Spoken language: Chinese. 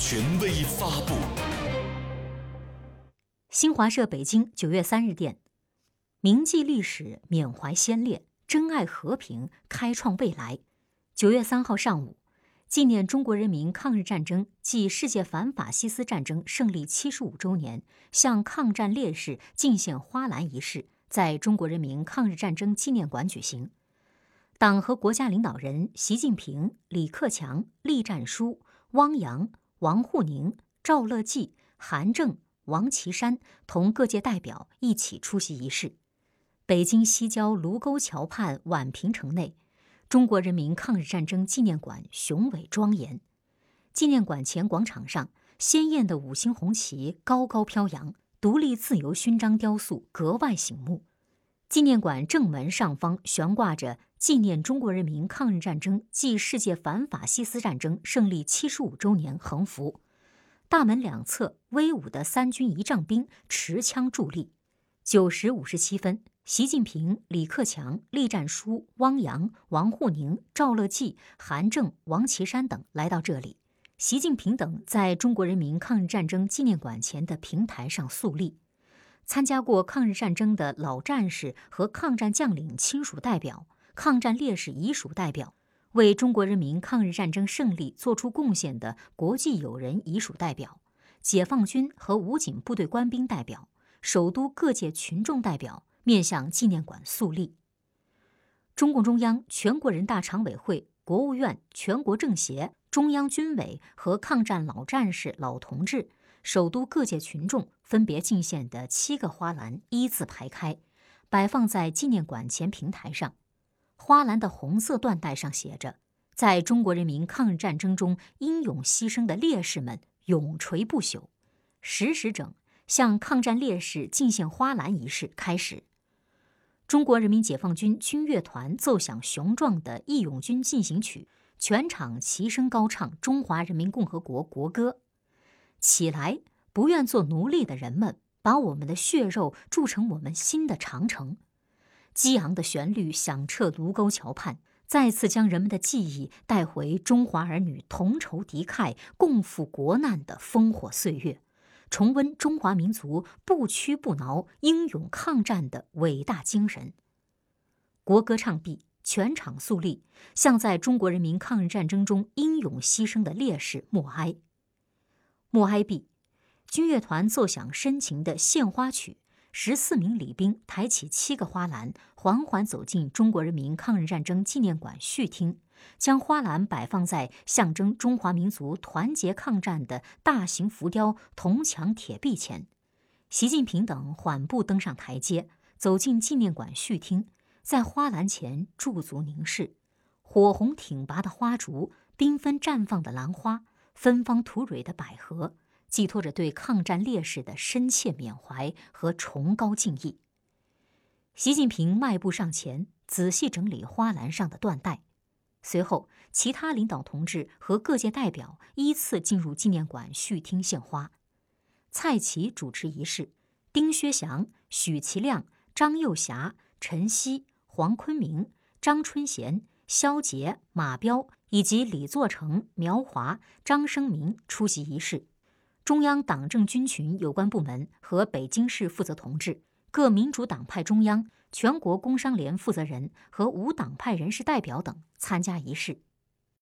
权威发布。新华社北京九月三日电，铭记历史，缅怀先烈，珍爱和平，开创未来。九月三号上午，纪念中国人民抗日战争暨世界反法西斯战争胜利七十五周年，向抗战烈士敬献花篮仪式在中国人民抗日战争纪念馆举行。党和国家领导人习近平、李克强、栗战书、汪洋、王沪宁、赵乐际、韩正。王岐山同各界代表一起出席仪式。北京西郊卢沟桥畔宛平城内，中国人民抗日战争纪念馆雄伟庄严。纪念馆前广场上，鲜艳的五星红旗高高飘扬，独立自由勋章雕塑格外醒目。纪念馆正门上方悬挂着纪念中国人民抗日战争暨世界反法西斯战争胜利七十五周年横幅。大门两侧威武的三军仪仗兵持枪伫立。九时五十七分，习近平、李克强、栗战书、汪洋、王沪宁、赵乐际、韩正、王岐山等来到这里。习近平等在中国人民抗日战争纪念馆前的平台上肃立。参加过抗日战争的老战士和抗战将领亲属代表、抗战烈士遗属代表。为中国人民抗日战争胜利作出贡献的国际友人遗属代表、解放军和武警部队官兵代表、首都各界群众代表面向纪念馆肃立。中共中央、全国人大常委会、国务院、全国政协、中央军委和抗战老战士、老同志、首都各界群众分别敬献的七个花篮一字排开，摆放在纪念馆前平台上。花篮的红色缎带上写着：“在中国人民抗日战争中英勇牺牲的烈士们永垂不朽。”十时整，向抗战烈士敬献花篮仪式开始。中国人民解放军军乐团奏响雄壮的《义勇军进行曲》，全场齐声高唱《中华人民共和国国歌》。起来，不愿做奴隶的人们，把我们的血肉铸成我们新的长城。激昂的旋律响彻卢沟桥畔，再次将人们的记忆带回中华儿女同仇敌忾、共赴国难的烽火岁月，重温中华民族不屈不挠、英勇抗战的伟大精神。国歌唱毕，全场肃立，向在中国人民抗日战争中英勇牺牲的烈士默哀。默哀毕，军乐团奏响深情的献花曲。十四名礼兵抬起七个花篮，缓缓走进中国人民抗日战争纪念馆序厅，将花篮摆放在象征中华民族团结抗战的大型浮雕铜墙铁壁前。习近平等缓步登上台阶，走进纪念馆序厅，在花篮前驻足凝视。火红挺拔的花烛，缤纷绽放的兰花，芬芳吐蕊的百合。寄托着对抗战烈士的深切缅怀和崇高敬意。习近平迈步上前，仔细整理花篮上的缎带，随后，其他领导同志和各界代表依次进入纪念馆序厅献花。蔡奇主持仪式，丁薛祥、许其亮、张又侠、陈希、黄坤明、张春贤、肖捷、马彪以及李作成、苗华、张生民出席仪式。中央党政军群有关部门和北京市负责同志、各民主党派中央、全国工商联负责人和无党派人士代表等参加仪式。